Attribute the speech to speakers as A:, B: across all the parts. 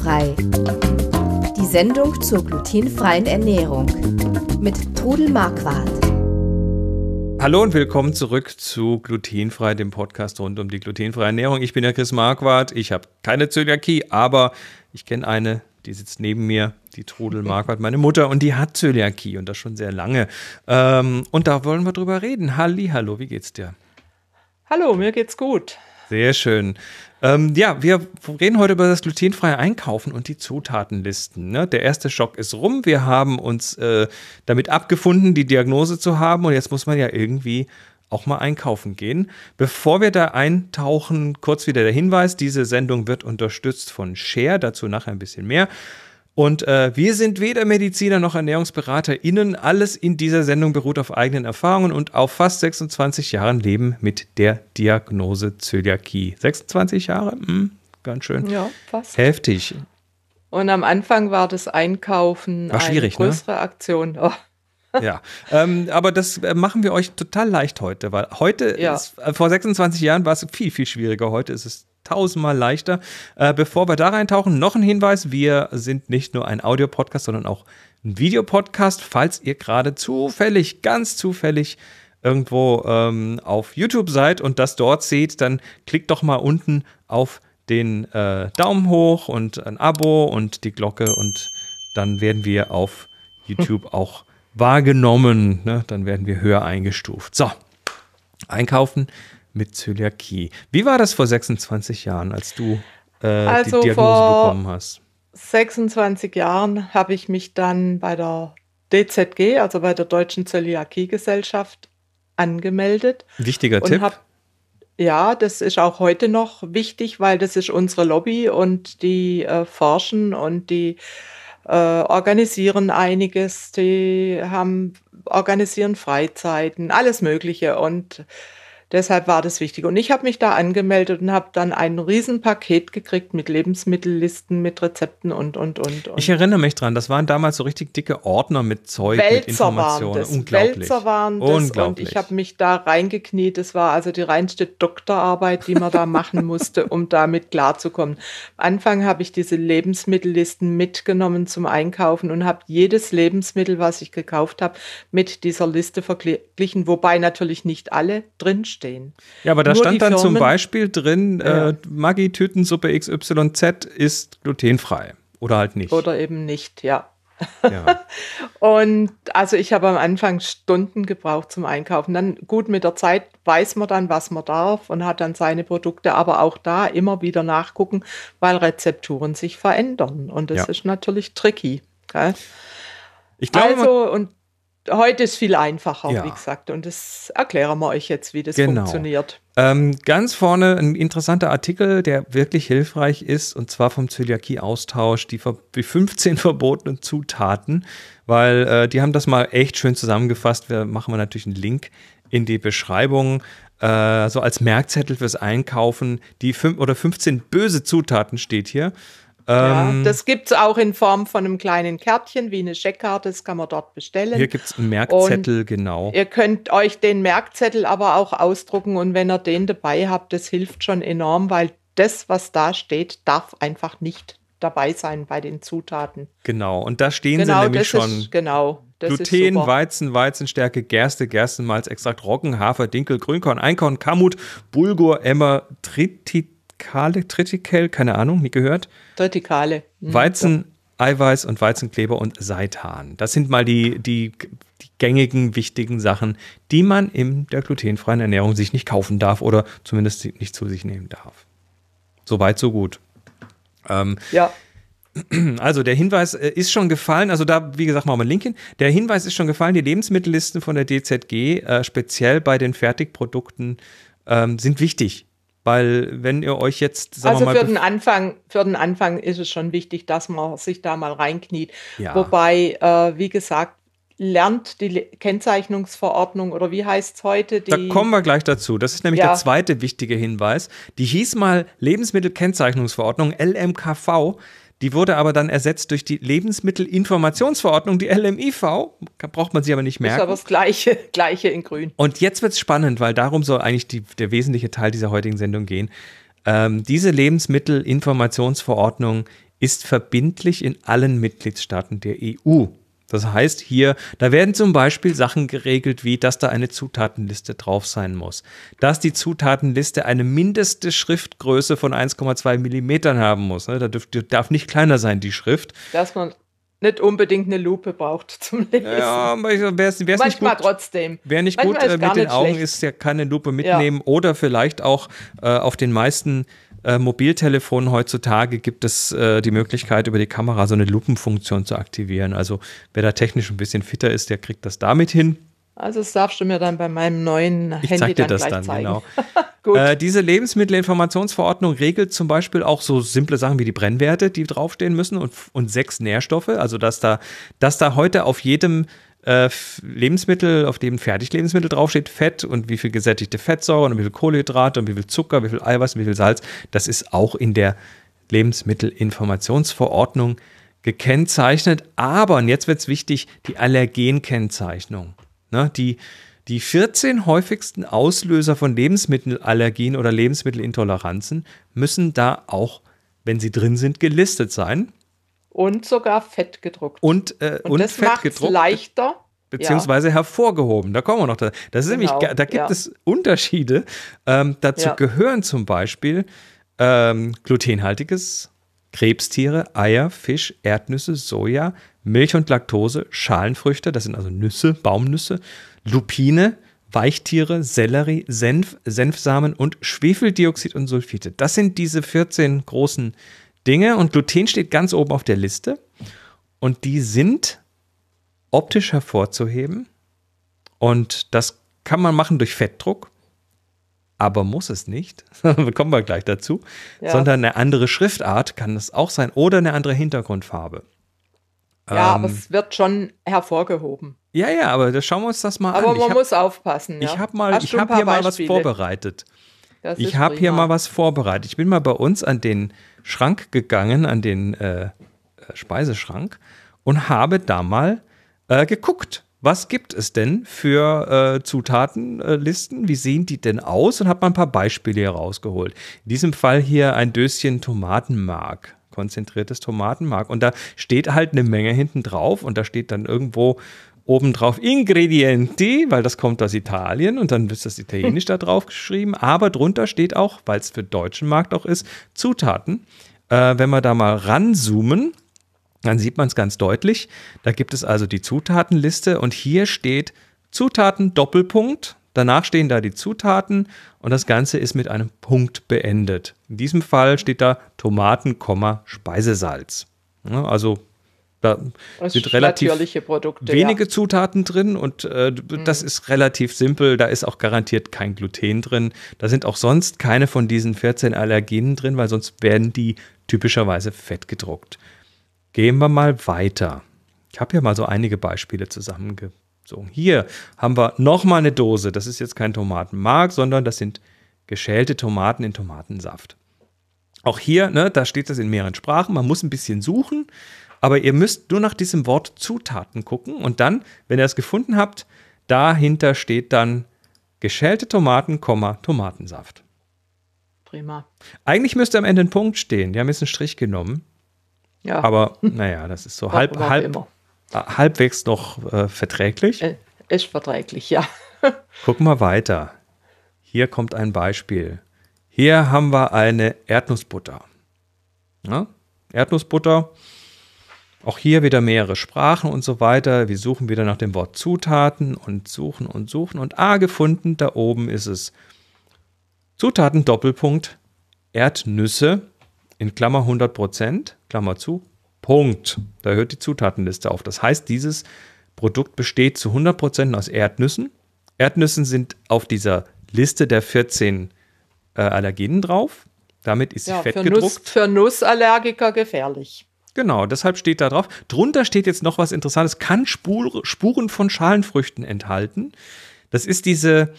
A: Glutenfrei. Die Sendung zur glutenfreien Ernährung mit Trudel Marquardt.
B: Hallo und willkommen zurück zu Glutenfrei, dem Podcast rund um die glutenfreie Ernährung. Ich bin der Chris Marquardt. Ich habe keine Zöliakie, aber ich kenne eine, die sitzt neben mir, die Trudel Marquardt, meine Mutter, und die hat Zöliakie und das schon sehr lange. Ähm, und da wollen wir drüber reden. Halli, hallo, wie geht's dir?
C: Hallo, mir geht's gut.
B: Sehr schön. Ähm, ja, wir reden heute über das glutenfreie Einkaufen und die Zutatenlisten. Ne? Der erste Schock ist rum. Wir haben uns äh, damit abgefunden, die Diagnose zu haben. Und jetzt muss man ja irgendwie auch mal einkaufen gehen. Bevor wir da eintauchen, kurz wieder der Hinweis: Diese Sendung wird unterstützt von Share. Dazu nachher ein bisschen mehr. Und äh, wir sind weder Mediziner noch ErnährungsberaterInnen. Alles in dieser Sendung beruht auf eigenen Erfahrungen und auf fast 26 Jahren Leben mit der Diagnose Zöliakie. 26 Jahre? Hm, ganz schön.
C: Ja, fast.
B: Heftig.
C: Und am Anfang war das Einkaufen
B: war
C: eine größere ne? Aktion. Oh.
B: Ja, ähm, aber das äh, machen wir euch total leicht heute, weil heute, ja. ist, äh, vor 26 Jahren war es viel, viel schwieriger. Heute ist es tausendmal leichter. Äh, bevor wir da reintauchen, noch ein Hinweis. Wir sind nicht nur ein Audiopodcast, sondern auch ein Videopodcast. Falls ihr gerade zufällig, ganz zufällig irgendwo ähm, auf YouTube seid und das dort seht, dann klickt doch mal unten auf den äh, Daumen hoch und ein Abo und die Glocke und dann werden wir auf YouTube auch wahrgenommen. Ne? Dann werden wir höher eingestuft. So, einkaufen mit Zöliakie. Wie war das vor 26 Jahren, als du äh, also die Diagnose bekommen hast?
C: 26 Jahren habe ich mich dann bei der DZG, also bei der Deutschen Zöliakie-Gesellschaft, angemeldet.
B: Wichtiger Tipp. Hab,
C: ja, das ist auch heute noch wichtig, weil das ist unsere Lobby und die äh, forschen und die äh, organisieren einiges, die haben organisieren Freizeiten, alles Mögliche und Deshalb war das wichtig. Und ich habe mich da angemeldet und habe dann ein Riesenpaket gekriegt mit Lebensmittellisten, mit Rezepten und, und, und. und.
B: Ich erinnere mich dran, das waren damals so richtig dicke Ordner mit Zeug,
C: Wälzer
B: mit Informationen.
C: Waren das. Unglaublich. Wälzer waren das
B: Unglaublich.
C: und ich habe mich da reingekniet. Das war also die reinste Doktorarbeit, die man da machen musste, um damit klarzukommen. Am Anfang habe ich diese Lebensmittellisten mitgenommen zum Einkaufen und habe jedes Lebensmittel, was ich gekauft habe, mit dieser Liste verglichen, wobei natürlich nicht alle drinstehen stehen.
B: Ja, aber da Nur stand dann Firmen, zum Beispiel drin, ja. äh, Maggi-Tütensuppe XYZ ist glutenfrei. Oder halt nicht.
C: Oder eben nicht, ja. ja. und also ich habe am Anfang Stunden gebraucht zum Einkaufen. Dann gut mit der Zeit weiß man dann, was man darf und hat dann seine Produkte, aber auch da immer wieder nachgucken, weil Rezepturen sich verändern. Und das ja. ist natürlich tricky. Gell?
B: Ich glaube,
C: also, und heute ist viel einfacher, ja. wie gesagt. Und das erklären wir euch jetzt, wie das genau. funktioniert.
B: Ähm, ganz vorne ein interessanter Artikel, der wirklich hilfreich ist, und zwar vom Zöliakie-Austausch, die, die 15 verbotenen Zutaten, weil äh, die haben das mal echt schön zusammengefasst. Wir machen wir natürlich einen Link in die Beschreibung. Äh, so als Merkzettel fürs Einkaufen. Die fünf oder 15 böse Zutaten steht hier.
C: Ja, ähm, das gibt es auch in Form von einem kleinen Kärtchen, wie eine Scheckkarte, das kann man dort bestellen.
B: Hier gibt es einen Merkzettel, und genau.
C: Ihr könnt euch den Merkzettel aber auch ausdrucken und wenn ihr den dabei habt, das hilft schon enorm, weil das, was da steht, darf einfach nicht dabei sein bei den Zutaten.
B: Genau, und da stehen genau, sie nämlich schon.
C: Ist, genau.
B: Gluten, Weizen, Weizenstärke, Gerste, Gerstenmalz, Extrakt, Roggen, Hafer, Dinkel, Grünkorn, Einkorn, Kamut, Bulgur, Emmer, Tritit, Tritikale, Tritikel, keine Ahnung, nie gehört.
C: Tritikale.
B: Mhm. Weizen, Eiweiß und Weizenkleber und Seitan. Das sind mal die, die, die, gängigen, wichtigen Sachen, die man in der glutenfreien Ernährung sich nicht kaufen darf oder zumindest nicht zu sich nehmen darf. Soweit, so gut.
C: Ähm, ja.
B: Also der Hinweis äh, ist schon gefallen, also da, wie gesagt, machen wir einen Link hin. Der Hinweis ist schon gefallen, die Lebensmittellisten von der DZG, äh, speziell bei den Fertigprodukten, ähm, sind wichtig. Weil wenn ihr euch jetzt
C: also für den Anfang für den Anfang ist es schon wichtig, dass man sich da mal reinkniet. Ja. Wobei äh, wie gesagt lernt die Kennzeichnungsverordnung oder wie heißt es heute?
B: da kommen wir gleich dazu. Das ist nämlich ja. der zweite wichtige Hinweis. Die hieß mal Lebensmittelkennzeichnungsverordnung LMKV. Die wurde aber dann ersetzt durch die Lebensmittelinformationsverordnung, die LMIV. Da braucht man sie aber nicht merken. Ist
C: aber das Gleiche, Gleiche in Grün.
B: Und jetzt wird es spannend, weil darum soll eigentlich die, der wesentliche Teil dieser heutigen Sendung gehen. Ähm, diese Lebensmittelinformationsverordnung ist verbindlich in allen Mitgliedstaaten der EU. Das heißt, hier, da werden zum Beispiel Sachen geregelt, wie dass da eine Zutatenliste drauf sein muss, dass die Zutatenliste eine mindeste Schriftgröße von 1,2 Millimetern haben muss. Ne? Da dürf, darf nicht kleiner sein, die Schrift.
C: Dass man nicht unbedingt eine Lupe braucht zum Lesen.
B: Ja, wer es nicht gut,
C: trotzdem.
B: Wer nicht Manchmal gut äh, mit den Augen schlecht. ist, der kann eine Lupe mitnehmen ja. oder vielleicht auch äh, auf den meisten äh, Mobiltelefonen heutzutage gibt es äh, die Möglichkeit, über die Kamera so eine Lupenfunktion zu aktivieren. Also wer da technisch ein bisschen fitter ist, der kriegt das damit hin.
C: Also das darfst du mir dann bei meinem neuen
B: ich
C: Handy
B: zeig dir dann das dann, zeigen. genau. äh, diese Lebensmittelinformationsverordnung regelt zum Beispiel auch so simple Sachen wie die Brennwerte, die draufstehen müssen und, und sechs Nährstoffe. Also dass da, dass da heute auf jedem äh, Lebensmittel, auf dem Fertiglebensmittel draufsteht, Fett und wie viel gesättigte Fettsäuren und wie viel Kohlenhydrate und wie viel Zucker, wie viel Eiweiß, wie viel Salz, das ist auch in der Lebensmittelinformationsverordnung gekennzeichnet. Aber, und jetzt wird es wichtig, die Allergenkennzeichnung. Ne, die, die 14 häufigsten Auslöser von Lebensmittelallergien oder Lebensmittelintoleranzen müssen da auch, wenn sie drin sind, gelistet sein.
C: Und sogar fett gedruckt.
B: Und, äh, und, und das fett gedruckt.
C: leichter.
B: Beziehungsweise ja. hervorgehoben. Da kommen wir noch da. Das ist genau. nämlich, da gibt ja. es Unterschiede. Ähm, dazu ja. gehören zum Beispiel ähm, glutenhaltiges Krebstiere, Eier, Fisch, Erdnüsse, Soja, Milch und Laktose, Schalenfrüchte, das sind also Nüsse, Baumnüsse, Lupine, Weichtiere, Sellerie, Senf, Senfsamen und Schwefeldioxid und Sulfite. Das sind diese 14 großen Dinge und Gluten steht ganz oben auf der Liste und die sind optisch hervorzuheben und das kann man machen durch Fettdruck, aber muss es nicht, kommen wir gleich dazu, ja. sondern eine andere Schriftart kann es auch sein oder eine andere Hintergrundfarbe.
C: Ja, ähm, aber es wird schon hervorgehoben.
B: Ja, ja, aber das schauen wir uns das mal
C: aber
B: an.
C: Aber man hab, muss aufpassen.
B: Ja? Ich habe mal, ich habe hier mal was vorbereitet. Ich habe hier mal was vorbereitet. Ich bin mal bei uns an den Schrank gegangen, an den äh, Speiseschrank und habe da mal äh, geguckt, was gibt es denn für äh, Zutatenlisten? Wie sehen die denn aus? Und habe mal ein paar Beispiele herausgeholt. In diesem Fall hier ein Döschen Tomatenmark konzentriertes Tomatenmark. Und da steht halt eine Menge hinten drauf und da steht dann irgendwo obendrauf Ingredienti, weil das kommt aus Italien und dann ist das Italienisch da drauf geschrieben. Aber drunter steht auch, weil es für den deutschen Markt auch ist, Zutaten. Äh, wenn wir da mal ranzoomen, dann sieht man es ganz deutlich. Da gibt es also die Zutatenliste und hier steht Zutaten Doppelpunkt Danach stehen da die Zutaten und das Ganze ist mit einem Punkt beendet. In diesem Fall steht da Tomaten, Speisesalz. Also da das sind relativ
C: Produkte,
B: wenige ja. Zutaten drin und äh, mhm. das ist relativ simpel. Da ist auch garantiert kein Gluten drin. Da sind auch sonst keine von diesen 14 Allergenen drin, weil sonst werden die typischerweise fett gedruckt. Gehen wir mal weiter. Ich habe hier mal so einige Beispiele zusammengebracht. So, hier haben wir nochmal eine Dose. Das ist jetzt kein Tomatenmark, sondern das sind geschälte Tomaten in Tomatensaft. Auch hier, ne, da steht das in mehreren Sprachen. Man muss ein bisschen suchen, aber ihr müsst nur nach diesem Wort Zutaten gucken und dann, wenn ihr es gefunden habt, dahinter steht dann geschälte Tomaten, Tomatensaft.
C: Prima.
B: Eigentlich müsste am Ende ein Punkt stehen. Die haben jetzt einen Strich genommen. Ja. Aber naja, das ist so halb, halb, halbwegs noch äh, verträglich. Äh,
C: ist verträglich, ja.
B: Gucken wir weiter. Hier kommt ein Beispiel. Hier haben wir eine Erdnussbutter. Ja? Erdnussbutter. Auch hier wieder mehrere Sprachen und so weiter. Wir suchen wieder nach dem Wort Zutaten und suchen und suchen. Und A gefunden, da oben ist es. Zutaten Doppelpunkt Erdnüsse in Klammer 100 Klammer zu, Punkt. Da hört die Zutatenliste auf. Das heißt, dieses Produkt besteht zu 100% aus Erdnüssen. Erdnüssen sind auf dieser Liste der 14 äh, Allergenen drauf. Damit ist sie ja, fett
C: für
B: gedruckt.
C: Nuss, für Nussallergiker gefährlich.
B: Genau, deshalb steht da drauf. Drunter steht jetzt noch was Interessantes. Kann Spur, Spuren von Schalenfrüchten enthalten. Das ist diese,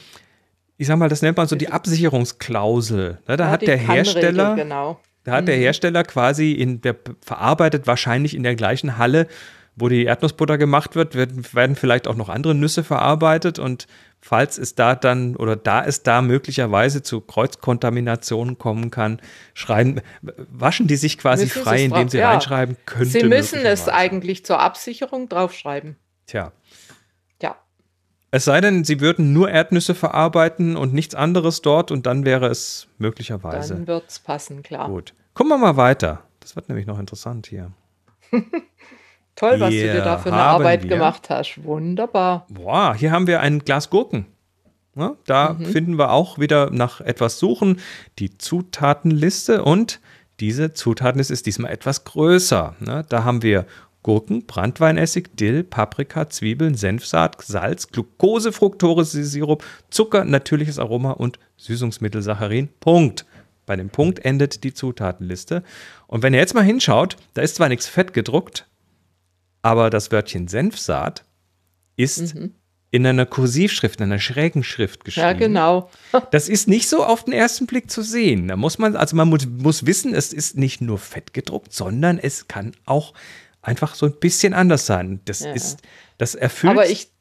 B: ich sag mal, das nennt man so die Absicherungsklausel. Da ja, hat der Hersteller,
C: genau.
B: Da hat mhm. der Hersteller quasi in der verarbeitet wahrscheinlich in der gleichen Halle, wo die Erdnussbutter gemacht wird, werden, werden vielleicht auch noch andere Nüsse verarbeitet und falls es da dann oder da es da möglicherweise zu Kreuzkontaminationen kommen kann, schreiben, waschen die sich quasi müssen frei, indem sie ja. reinschreiben, könnte.
C: Sie müssen es eigentlich zur Absicherung draufschreiben.
B: Tja.
C: Ja.
B: Es sei denn, sie würden nur Erdnüsse verarbeiten und nichts anderes dort und dann wäre es möglicherweise.
C: Dann wird es passen, klar.
B: Gut. Gucken wir mal weiter. Das wird nämlich noch interessant hier.
C: Toll, was hier du dir da für eine Arbeit wir. gemacht hast. Wunderbar.
B: Boah, hier haben wir ein Glas Gurken. Ja, da mhm. finden wir auch wieder nach etwas suchen die Zutatenliste und diese Zutatenliste ist diesmal etwas größer. Ne? Da haben wir Gurken, Brandweinessig, Dill, Paprika, Zwiebeln, Senfsaat, Salz, Glucose, Fructose, Sirup, Zucker, natürliches Aroma und Süßungsmittel Saccharin. Punkt. Bei dem Punkt endet die Zutatenliste. Und wenn ihr jetzt mal hinschaut, da ist zwar nichts fett gedruckt, aber das Wörtchen Senfsaat ist mhm. in einer Kursivschrift, in einer schrägen Schrift geschrieben. Ja,
C: genau.
B: das ist nicht so auf den ersten Blick zu sehen. Da muss man, also man muss, muss wissen, es ist nicht nur fett gedruckt, sondern es kann auch einfach so ein bisschen anders sein. Das ja. ist, das erfüllt.
C: Aber ich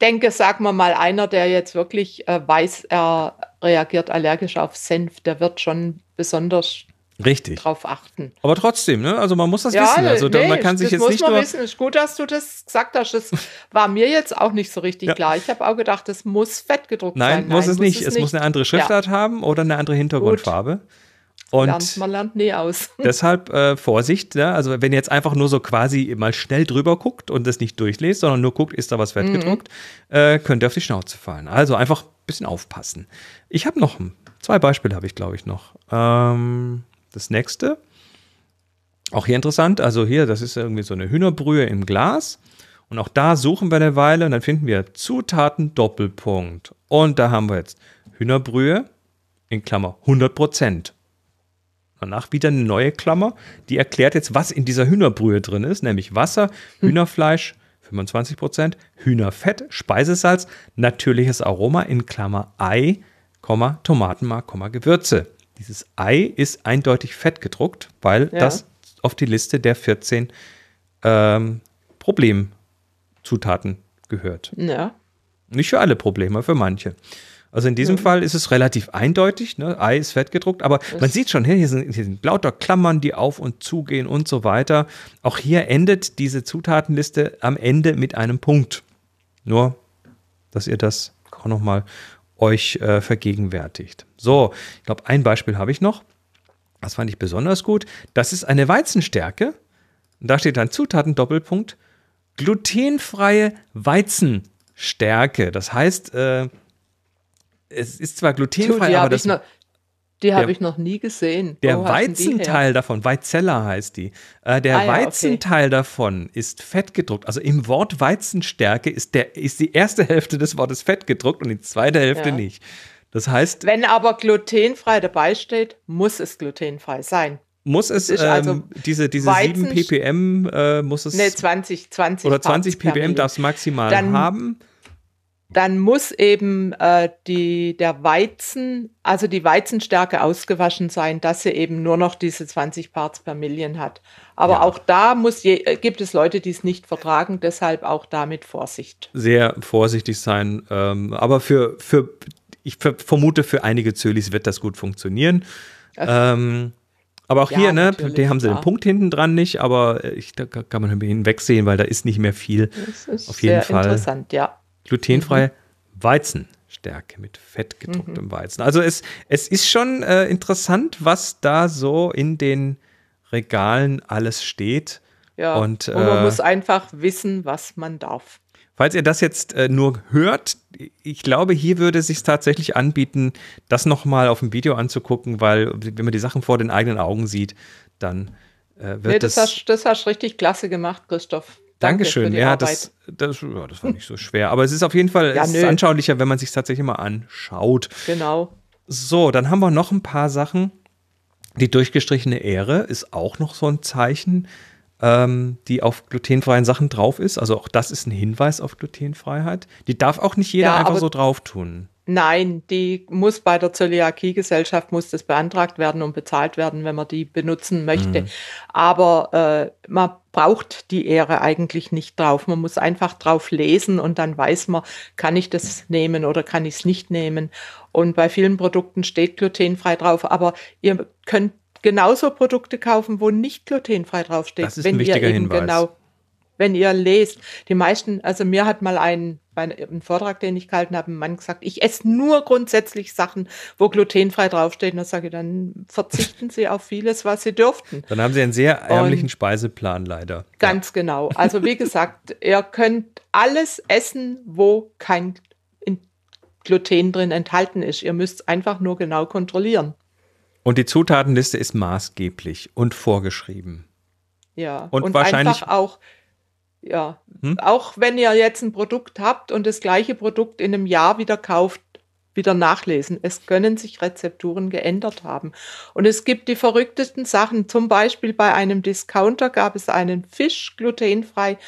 C: denke, sag mal mal, einer, der jetzt wirklich äh, weiß, er reagiert allergisch auf Senf, der wird schon besonders
B: Richtig.
C: drauf achten.
B: Aber trotzdem, ne? Also man muss das ja, wissen. Also nee, man kann sich jetzt nicht nur
C: wissen. Ist gut, dass du das gesagt hast. Das war mir jetzt auch nicht so richtig ja. klar. Ich habe auch gedacht, das muss fett gedruckt
B: Nein,
C: sein.
B: Nein, muss es nicht. Es, es muss eine andere Schriftart ja. haben oder eine andere Hintergrundfarbe. Gut.
C: Und lernt, man lernt nie aus.
B: Deshalb äh, Vorsicht, ja? also wenn ihr jetzt einfach nur so quasi mal schnell drüber guckt und das nicht durchlest, sondern nur guckt, ist da was fett gedruckt, mhm. äh, könnt ihr auf die Schnauze fallen. Also einfach ein bisschen aufpassen. Ich habe noch zwei Beispiele, habe ich glaube ich noch. Ähm, das nächste, auch hier interessant, also hier, das ist irgendwie so eine Hühnerbrühe im Glas. Und auch da suchen wir eine Weile und dann finden wir Zutaten Doppelpunkt. Und da haben wir jetzt Hühnerbrühe in Klammer 100 Prozent. Danach wieder eine neue Klammer, die erklärt jetzt, was in dieser Hühnerbrühe drin ist, nämlich Wasser, hm. Hühnerfleisch, 25 Prozent, Hühnerfett, Speisesalz, natürliches Aroma in Klammer Ei, Tomatenmark, Gewürze. Dieses Ei ist eindeutig fett gedruckt, weil ja. das auf die Liste der 14 ähm, Problemzutaten gehört.
C: Ja.
B: Nicht für alle Probleme, für manche. Also in diesem ja. Fall ist es relativ eindeutig, ne? Ei ist fett gedruckt, aber das man sieht schon, hier sind, hier sind lauter Klammern, die auf und zugehen und so weiter. Auch hier endet diese Zutatenliste am Ende mit einem Punkt. Nur, dass ihr das auch nochmal euch äh, vergegenwärtigt. So, ich glaube, ein Beispiel habe ich noch. Das fand ich besonders gut. Das ist eine Weizenstärke. Und da steht dann Zutaten Doppelpunkt glutenfreie Weizenstärke. Das heißt, äh, es ist zwar glutenfrei,
C: du,
B: aber das,
C: noch, die habe ich noch nie gesehen.
B: Der Wo Weizenteil davon, Weizella heißt die, äh, der ah, ja, Weizenteil okay. davon ist fett gedruckt. Also im Wort Weizenstärke ist, der, ist die erste Hälfte des Wortes fett gedruckt und die zweite Hälfte ja. nicht. Das heißt.
C: Wenn aber glutenfrei dabei steht, muss es glutenfrei sein.
B: Muss es, ähm, also diese, diese Weizen, 7 ppm, äh, muss es.
C: Ne, 20, 20.
B: Oder 20 ppm darf es maximal Dann, haben
C: dann muss eben äh, die, der Weizen, also die Weizenstärke ausgewaschen sein, dass sie eben nur noch diese 20 Parts per Million hat. Aber ja. auch da muss je, äh, gibt es Leute, die es nicht vertragen, deshalb auch damit Vorsicht.
B: Sehr vorsichtig sein. Ähm, aber für, für, ich vermute, für einige Zölis wird das gut funktionieren. Ähm, aber auch ja, hier, ne, die haben sie den Punkt hinten dran nicht, aber ich, da kann man hinwegsehen, weil da ist nicht mehr viel.
C: Das ist Auf jeden sehr Fall. interessant, ja
B: glutenfreie mhm. Weizenstärke mit fettgedrucktem mhm. Weizen. Also es, es ist schon äh, interessant, was da so in den Regalen alles steht.
C: Ja, und, und man äh, muss einfach wissen, was man darf.
B: Falls ihr das jetzt äh, nur hört, ich glaube, hier würde es sich tatsächlich anbieten, das nochmal auf dem Video anzugucken, weil wenn man die Sachen vor den eigenen Augen sieht, dann äh, wird nee,
C: das. Das hast, das hast richtig klasse gemacht, Christoph.
B: Dankeschön. Ja, das, das, ja, das war nicht so schwer. Aber es ist auf jeden Fall ja, anschaulicher, wenn man sich tatsächlich mal anschaut.
C: Genau.
B: So, dann haben wir noch ein paar Sachen. Die durchgestrichene Ehre ist auch noch so ein Zeichen, ähm, die auf glutenfreien Sachen drauf ist. Also auch das ist ein Hinweis auf Glutenfreiheit. Die darf auch nicht jeder ja, einfach so drauf tun.
C: Nein, die muss bei der Zöliakie-Gesellschaft muss das beantragt werden und bezahlt werden, wenn man die benutzen möchte. Mhm. Aber äh, man braucht die Ehre eigentlich nicht drauf. Man muss einfach drauf lesen und dann weiß man, kann ich das nehmen oder kann ich es nicht nehmen. Und bei vielen Produkten steht glutenfrei drauf, aber ihr könnt genauso Produkte kaufen, wo nicht glutenfrei draufsteht.
B: Das ist wenn ein wichtiger ihr eben Hinweis. genau
C: wenn ihr lest. Die meisten, also mir hat mal ein, bei einem Vortrag, den ich gehalten habe, ein Mann gesagt, ich esse nur grundsätzlich Sachen, wo glutenfrei draufsteht. Und da sage ich, dann verzichten Sie auf vieles, was Sie dürften.
B: Dann haben Sie einen sehr ärmlichen Und Speiseplan leider.
C: Ganz ja. genau. Also wie gesagt, ihr könnt alles essen, wo kein Gluten drin enthalten ist. Ihr müsst einfach nur genau kontrollieren.
B: Und die Zutatenliste ist maßgeblich und vorgeschrieben.
C: Ja, und, und wahrscheinlich auch ja, hm? auch wenn ihr jetzt ein Produkt habt und das gleiche Produkt in einem Jahr wieder kauft, wieder nachlesen. Es können sich Rezepturen geändert haben. Und es gibt die verrücktesten Sachen. Zum Beispiel bei einem Discounter gab es einen Fisch glutenfrei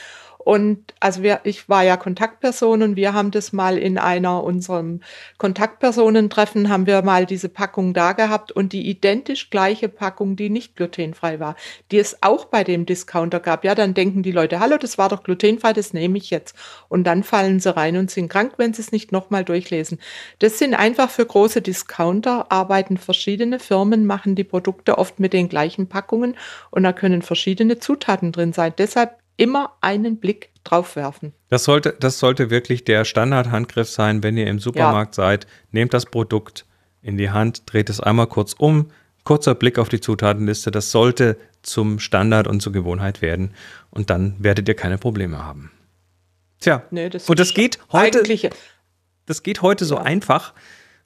C: und also wir, ich war ja Kontaktperson und wir haben das mal in einer unserem Kontaktpersonentreffen haben wir mal diese Packung da gehabt und die identisch gleiche Packung, die nicht glutenfrei war, die es auch bei dem Discounter gab. Ja, dann denken die Leute, hallo, das war doch glutenfrei, das nehme ich jetzt. Und dann fallen sie rein und sind krank, wenn sie es nicht nochmal durchlesen. Das sind einfach für große Discounter, arbeiten verschiedene Firmen, machen die Produkte oft mit den gleichen Packungen und da können verschiedene Zutaten drin sein. Deshalb immer einen Blick drauf werfen.
B: Das sollte, das sollte wirklich der Standardhandgriff sein, wenn ihr im Supermarkt ja. seid. Nehmt das Produkt in die Hand, dreht es einmal kurz um, kurzer Blick auf die Zutatenliste. Das sollte zum Standard und zur Gewohnheit werden. Und dann werdet ihr keine Probleme haben. Tja, nee, das und das geht heute. Das geht heute so einfach,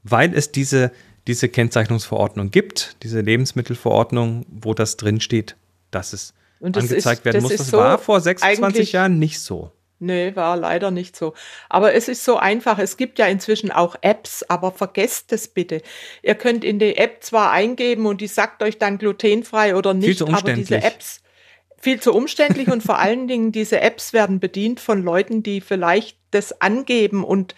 B: weil es diese, diese Kennzeichnungsverordnung gibt, diese Lebensmittelverordnung, wo das drinsteht, dass es angezeigt ist, werden das muss. Das so war vor 26 Jahren nicht so.
C: Nee, war leider nicht so. Aber es ist so einfach. Es gibt ja inzwischen auch Apps, aber vergesst es bitte. Ihr könnt in die App zwar eingeben und die sagt euch dann glutenfrei oder nicht,
B: viel zu aber
C: diese Apps viel zu umständlich und vor allen Dingen diese Apps werden bedient von Leuten, die vielleicht das angeben und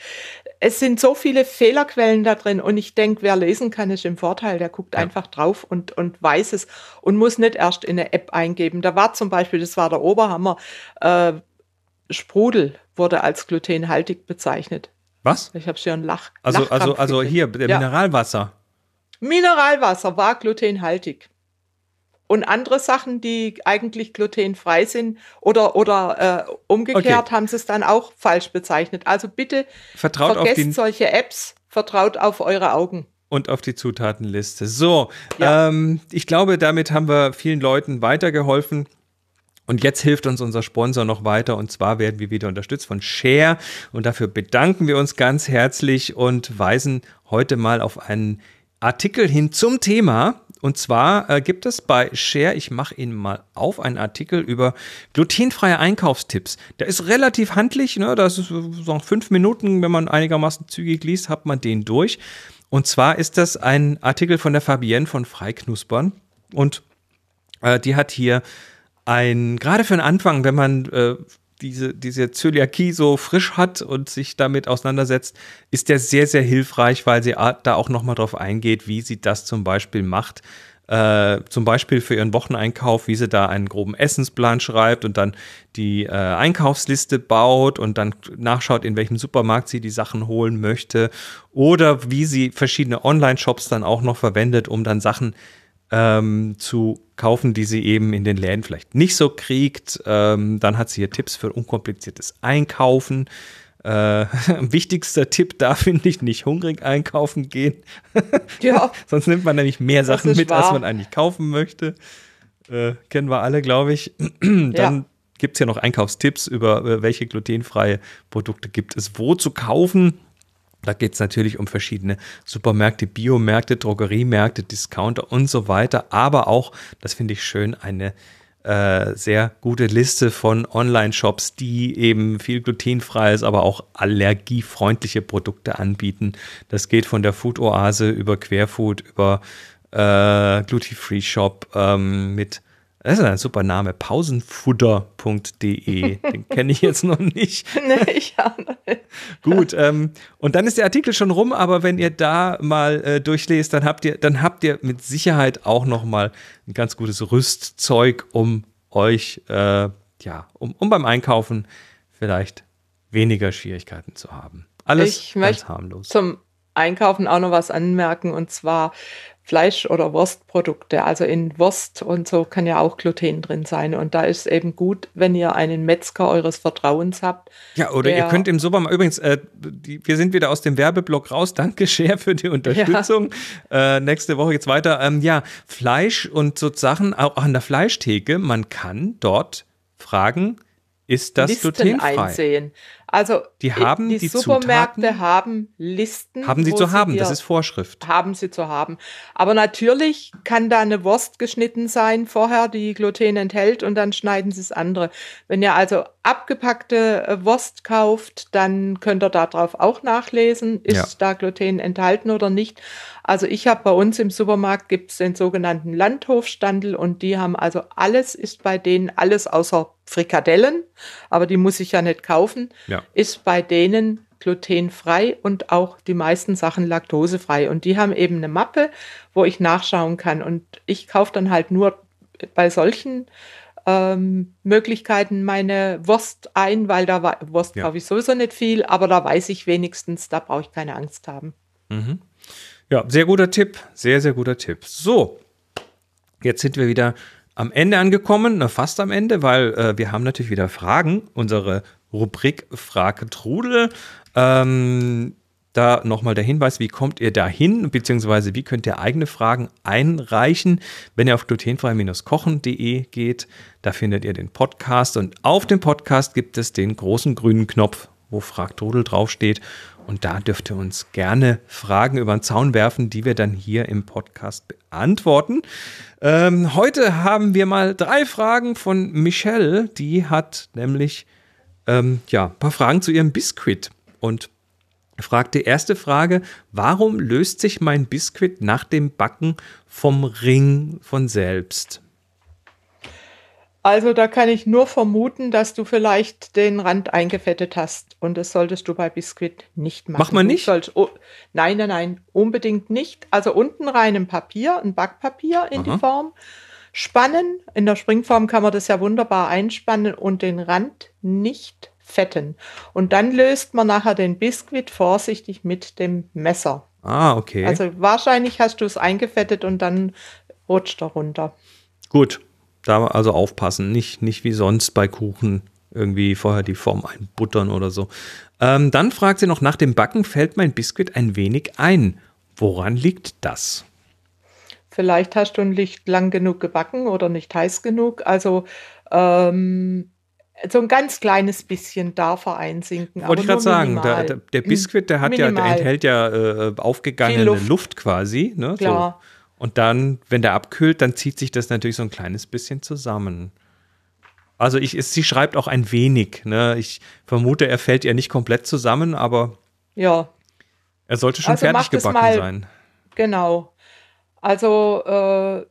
C: es sind so viele Fehlerquellen da drin und ich denke, wer lesen kann, ist im Vorteil. Der guckt ja. einfach drauf und, und weiß es und muss nicht erst in eine App eingeben. Da war zum Beispiel, das war der Oberhammer, äh, Sprudel wurde als glutenhaltig bezeichnet.
B: Was?
C: Ich habe schon Lach.
B: Also, also, also hier, ja. Mineralwasser.
C: Mineralwasser war glutenhaltig und andere Sachen, die eigentlich glutenfrei sind oder, oder äh, umgekehrt okay. haben sie es dann auch falsch bezeichnet. Also bitte
B: vertraut vergesst
C: solche Apps, vertraut auf eure Augen.
B: Und auf die Zutatenliste. So, ja. ähm, ich glaube, damit haben wir vielen Leuten weitergeholfen. Und jetzt hilft uns unser Sponsor noch weiter und zwar werden wir wieder unterstützt von Share und dafür bedanken wir uns ganz herzlich und weisen heute mal auf einen Artikel hin zum Thema und zwar äh, gibt es bei Share, ich mache Ihnen mal auf, einen Artikel über glutenfreie Einkaufstipps. Der ist relativ handlich, ne? das ist so fünf Minuten, wenn man einigermaßen zügig liest, hat man den durch. Und zwar ist das ein Artikel von der Fabienne von Freiknuspern. Und äh, die hat hier ein, gerade für den Anfang, wenn man äh, diese, diese Zöliakie so frisch hat und sich damit auseinandersetzt, ist der sehr, sehr hilfreich, weil sie da auch nochmal drauf eingeht, wie sie das zum Beispiel macht. Äh, zum Beispiel für ihren Wocheneinkauf, wie sie da einen groben Essensplan schreibt und dann die äh, Einkaufsliste baut und dann nachschaut, in welchem Supermarkt sie die Sachen holen möchte. Oder wie sie verschiedene Online-Shops dann auch noch verwendet, um dann Sachen ähm, zu kaufen, die sie eben in den Läden vielleicht nicht so kriegt. Ähm, dann hat sie hier Tipps für unkompliziertes Einkaufen. Äh, wichtigster Tipp da finde ich nicht hungrig einkaufen gehen. Ja. Sonst nimmt man nämlich mehr Sachen mit, wahr. als man eigentlich kaufen möchte. Äh, kennen wir alle, glaube ich. Dann ja. gibt es ja noch Einkaufstipps über äh, welche glutenfreie Produkte gibt es wo zu kaufen. Da geht es natürlich um verschiedene Supermärkte, Biomärkte, Drogeriemärkte, Discounter und so weiter. Aber auch, das finde ich schön, eine äh, sehr gute Liste von Online-Shops, die eben viel glutenfreies, aber auch allergiefreundliche Produkte anbieten. Das geht von der Food-Oase über Querfood, über äh, Gluten-Free Shop ähm, mit Das ist ein super Name, pausenfutter.de. Den kenne ich jetzt noch nicht. nee, ich auch nicht. Gut, ähm, und dann ist der Artikel schon rum, aber wenn ihr da mal äh, durchlest, dann habt ihr, dann habt ihr mit Sicherheit auch noch mal ein ganz gutes Rüstzeug, um euch, äh, ja, um, um beim Einkaufen vielleicht weniger Schwierigkeiten zu haben. Alles ich ganz harmlos.
C: Zum Einkaufen auch noch was anmerken und zwar Fleisch- oder Wurstprodukte. Also in Wurst und so kann ja auch Gluten drin sein. Und da ist es eben gut, wenn ihr einen Metzger eures Vertrauens habt.
B: Ja, oder ihr könnt im Supermarkt, übrigens, äh, die, wir sind wieder aus dem Werbeblock raus. Danke, Cher, für die Unterstützung. Ja. Äh, nächste Woche geht's weiter. Ähm, ja, Fleisch und so Sachen, auch an der Fleischtheke, man kann dort fragen, ist das
C: Listen
B: glutenfrei?
C: einsehen. Also
B: die haben
C: die,
B: die
C: Supermärkte
B: Zutaten,
C: haben Listen.
B: Haben sie zu haben, das ist Vorschrift.
C: Haben sie zu haben. Aber natürlich kann da eine Wurst geschnitten sein vorher, die Gluten enthält und dann schneiden sie es andere. Wenn ihr also abgepackte äh, Wurst kauft, dann könnt ihr darauf auch nachlesen, ist ja. da Gluten enthalten oder nicht. Also ich habe bei uns im Supermarkt gibt es den sogenannten Landhofstandel und die haben also alles ist bei denen alles außer Frikadellen, aber die muss ich ja nicht kaufen, ja. ist bei denen glutenfrei und auch die meisten Sachen laktosefrei. Und die haben eben eine Mappe, wo ich nachschauen kann. Und ich kaufe dann halt nur bei solchen ähm, Möglichkeiten meine Wurst ein, weil da Wurst ja. kaufe ich sowieso nicht viel, aber da weiß ich wenigstens, da brauche ich keine Angst haben.
B: Mhm. Ja, sehr guter Tipp, sehr, sehr guter Tipp. So, jetzt sind wir wieder am Ende angekommen, fast am Ende, weil äh, wir haben natürlich wieder Fragen. Unsere Rubrik Frage Trudel. Ähm, da nochmal der Hinweis, wie kommt ihr da hin, beziehungsweise wie könnt ihr eigene Fragen einreichen, wenn ihr auf glutenfrei-kochen.de geht. Da findet ihr den Podcast und auf dem Podcast gibt es den großen grünen Knopf, wo Frag Trudel draufsteht. Und da dürft ihr uns gerne Fragen über den Zaun werfen, die wir dann hier im Podcast beantworten. Ähm, heute haben wir mal drei Fragen von Michelle. Die hat nämlich ähm, ja, ein paar Fragen zu ihrem Biskuit. Und fragt die erste Frage, warum löst sich mein Biskuit nach dem Backen vom Ring von selbst?
C: Also da kann ich nur vermuten, dass du vielleicht den Rand eingefettet hast und das solltest du bei Biskuit nicht machen.
B: Macht man nicht?
C: Sollst, oh, nein, nein, nein, unbedingt nicht. Also unten rein ein Papier, ein Backpapier in Aha. die Form spannen. In der Springform kann man das ja wunderbar einspannen und den Rand nicht fetten. Und dann löst man nachher den Biskuit vorsichtig mit dem Messer.
B: Ah, okay.
C: Also wahrscheinlich hast du es eingefettet und dann rutscht er runter.
B: Gut, da also aufpassen, nicht, nicht wie sonst bei Kuchen irgendwie vorher die Form einbuttern oder so. Ähm, dann fragt sie noch, nach dem Backen fällt mein Biskuit ein wenig ein. Woran liegt das?
C: Vielleicht hast du nicht lang genug gebacken oder nicht heiß genug. Also ähm, so ein ganz kleines bisschen darf er einsinken.
B: Wollte ich gerade sagen, der, der, Biskuit, der hat minimal. ja, der enthält ja äh, aufgegangene Luft. Luft. quasi. Ne?
C: Klar.
B: So. Und dann, wenn der abkühlt, dann zieht sich das natürlich so ein kleines bisschen zusammen. Also ich, sie schreibt auch ein wenig. Ne? Ich vermute, er fällt ihr nicht komplett zusammen, aber
C: ja.
B: er sollte schon also fertig gebacken mal, sein.
C: Genau. Also äh,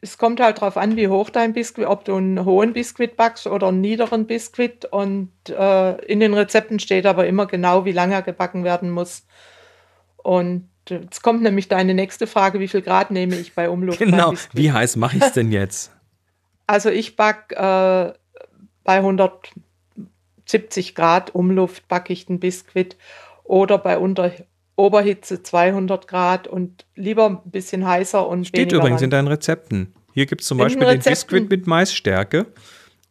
C: es kommt halt darauf an, wie hoch dein Biskuit, ob du einen hohen Biskuit backst oder einen niederen Biskuit. Und äh, in den Rezepten steht aber immer genau, wie lange er gebacken werden muss. Und Jetzt kommt nämlich deine nächste Frage, wie viel Grad nehme ich bei Umluft?
B: Genau, wie heiß mache ich es denn jetzt?
C: Also ich backe äh, bei 170 Grad Umluft backe ich den Biskuit oder bei unter Oberhitze 200 Grad und lieber ein bisschen heißer und
B: Steht übrigens Rand. in deinen Rezepten. Hier gibt es zum in Beispiel den, den Biskuit mit Maisstärke.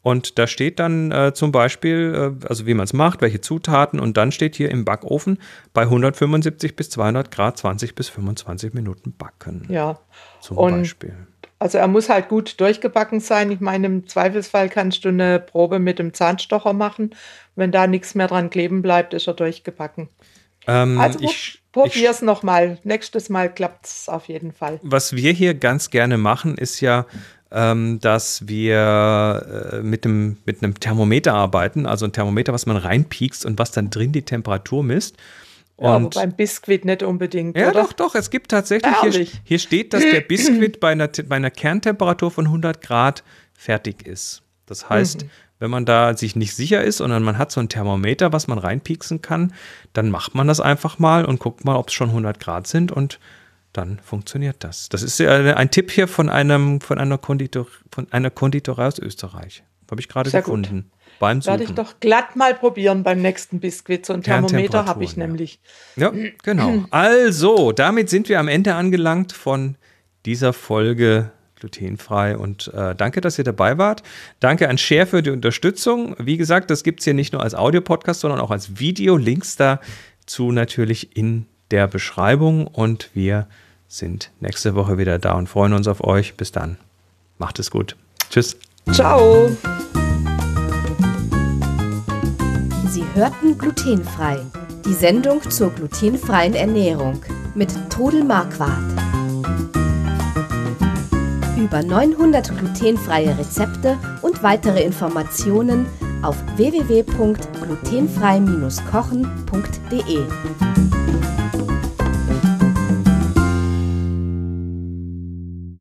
B: Und da steht dann äh, zum Beispiel, äh, also wie man es macht, welche Zutaten und dann steht hier im Backofen bei 175 bis 200 Grad 20 bis 25 Minuten backen.
C: Ja.
B: Zum und Beispiel.
C: Also er muss halt gut durchgebacken sein. Ich meine, im Zweifelsfall kannst du eine Probe mit dem Zahnstocher machen. Wenn da nichts mehr dran kleben bleibt, ist er durchgebacken.
B: Ähm, also ich,
C: probier es nochmal. Nächstes Mal klappt es auf jeden Fall.
B: Was wir hier ganz gerne machen, ist ja ähm, dass wir äh, mit, dem, mit einem Thermometer arbeiten, also ein Thermometer, was man reinpiekst und was dann drin die Temperatur misst.
C: Und ja, aber beim Biskuit nicht unbedingt.
B: Ja,
C: oder?
B: doch, doch. Es gibt tatsächlich, hier, hier, steht, dass der Biskuit bei einer, bei einer Kerntemperatur von 100 Grad fertig ist. Das heißt, mhm. wenn man da sich nicht sicher ist, sondern man hat so ein Thermometer, was man reinpieksen kann, dann macht man das einfach mal und guckt mal, ob es schon 100 Grad sind und dann funktioniert das. Das ist ein Tipp hier von einem von einer Konditor von einer Konditorei aus Österreich. Habe ich gerade gefunden. Gut.
C: Beim Suchen. Werde ich doch glatt mal probieren beim nächsten Biskuit. So ein Thermometer habe ich nämlich.
B: Ja, genau. Also, damit sind wir am Ende angelangt von dieser Folge glutenfrei. Und äh, danke, dass ihr dabei wart. Danke an Share für die Unterstützung. Wie gesagt, das gibt es hier nicht nur als Audio-Podcast, sondern auch als Video. Links dazu natürlich in der Beschreibung. Und wir sind nächste Woche wieder da und freuen uns auf euch. Bis dann. Macht es gut. Tschüss.
C: Ciao.
A: Sie hörten glutenfrei. Die Sendung zur glutenfreien Ernährung mit Todel Marquardt. Über 900 glutenfreie Rezepte und weitere Informationen auf www.glutenfrei-kochen.de.